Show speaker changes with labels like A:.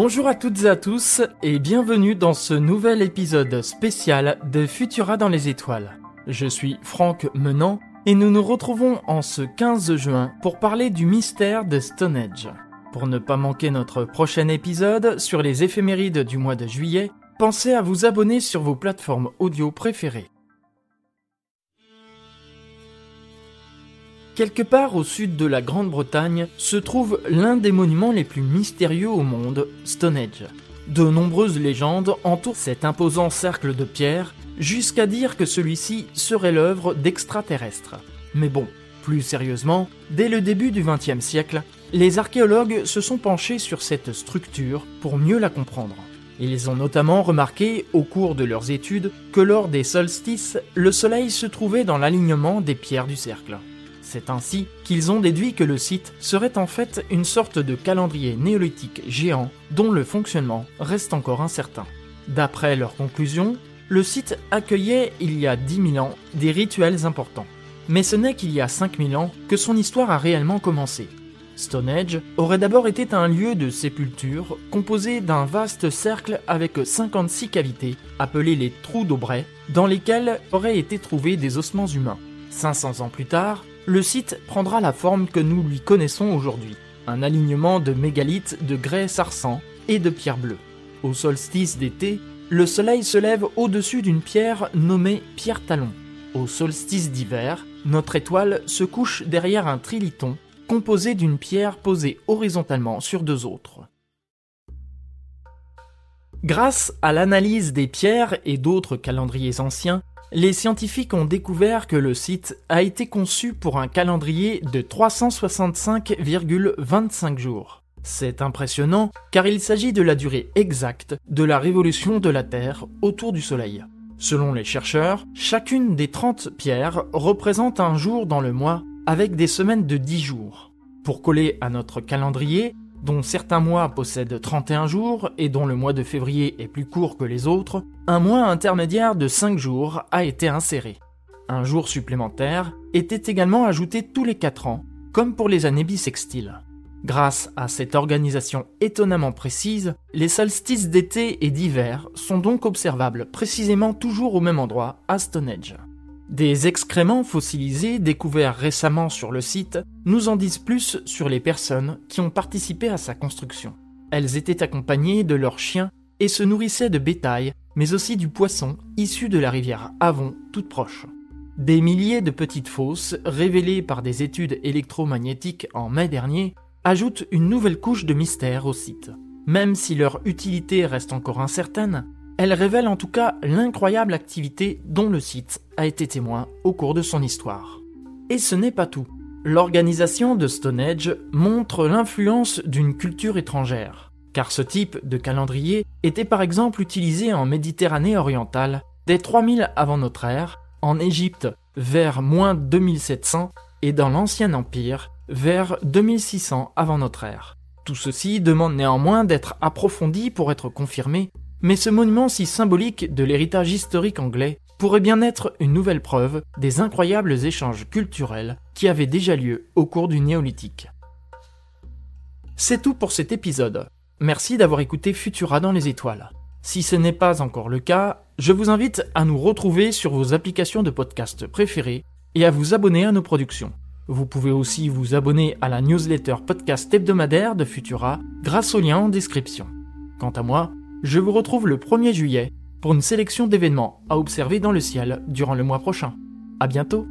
A: Bonjour à toutes et à tous et bienvenue dans ce nouvel épisode spécial de Futura dans les étoiles. Je suis Franck Menant et nous nous retrouvons en ce 15 juin pour parler du mystère de Stonehenge. Pour ne pas manquer notre prochain épisode sur les éphémérides du mois de juillet, pensez à vous abonner sur vos plateformes audio préférées. Quelque part au sud de la Grande-Bretagne se trouve l'un des monuments les plus mystérieux au monde, Stonehenge. De nombreuses légendes entourent cet imposant cercle de pierre, jusqu'à dire que celui-ci serait l'œuvre d'extraterrestres. Mais bon, plus sérieusement, dès le début du XXe siècle, les archéologues se sont penchés sur cette structure pour mieux la comprendre. Ils ont notamment remarqué, au cours de leurs études, que lors des solstices, le soleil se trouvait dans l'alignement des pierres du cercle. C'est ainsi qu'ils ont déduit que le site serait en fait une sorte de calendrier néolithique géant dont le fonctionnement reste encore incertain. D'après leurs conclusions, le site accueillait il y a 10 000 ans des rituels importants. Mais ce n'est qu'il y a 5000 ans que son histoire a réellement commencé. Stonehenge aurait d'abord été un lieu de sépulture composé d'un vaste cercle avec 56 cavités, appelées les trous d'Aubray, dans lesquels auraient été trouvés des ossements humains. 500 ans plus tard, le site prendra la forme que nous lui connaissons aujourd'hui, un alignement de mégalithes de grès sarsan et de pierre bleue. Au solstice d'été, le soleil se lève au-dessus d'une pierre nommée pierre talon. Au solstice d'hiver, notre étoile se couche derrière un triliton composé d'une pierre posée horizontalement sur deux autres. Grâce à l'analyse des pierres et d'autres calendriers anciens, les scientifiques ont découvert que le site a été conçu pour un calendrier de 365,25 jours. C'est impressionnant car il s'agit de la durée exacte de la révolution de la Terre autour du Soleil. Selon les chercheurs, chacune des 30 pierres représente un jour dans le mois avec des semaines de 10 jours. Pour coller à notre calendrier, dont certains mois possèdent 31 jours et dont le mois de février est plus court que les autres, un mois intermédiaire de 5 jours a été inséré. Un jour supplémentaire était également ajouté tous les 4 ans, comme pour les années bissextiles. Grâce à cette organisation étonnamment précise, les solstices d'été et d'hiver sont donc observables précisément toujours au même endroit, à Stonehenge. Des excréments fossilisés découverts récemment sur le site nous en disent plus sur les personnes qui ont participé à sa construction. Elles étaient accompagnées de leurs chiens et se nourrissaient de bétail, mais aussi du poisson issu de la rivière Avon toute proche. Des milliers de petites fosses, révélées par des études électromagnétiques en mai dernier, ajoutent une nouvelle couche de mystère au site. Même si leur utilité reste encore incertaine, elle révèle en tout cas l'incroyable activité dont le site a été témoin au cours de son histoire. Et ce n'est pas tout. L'organisation de Stonehenge montre l'influence d'une culture étrangère, car ce type de calendrier était par exemple utilisé en Méditerranée orientale dès 3000 avant notre ère, en Égypte vers moins 2700 et dans l'Ancien Empire vers 2600 avant notre ère. Tout ceci demande néanmoins d'être approfondi pour être confirmé mais ce monument si symbolique de l'héritage historique anglais pourrait bien être une nouvelle preuve des incroyables échanges culturels qui avaient déjà lieu au cours du néolithique. C'est tout pour cet épisode. Merci d'avoir écouté Futura dans les étoiles. Si ce n'est pas encore le cas, je vous invite à nous retrouver sur vos applications de podcast préférées et à vous abonner à nos productions. Vous pouvez aussi vous abonner à la newsletter podcast hebdomadaire de Futura grâce au lien en description. Quant à moi, je vous retrouve le 1er juillet pour une sélection d'événements à observer dans le ciel durant le mois prochain. À bientôt!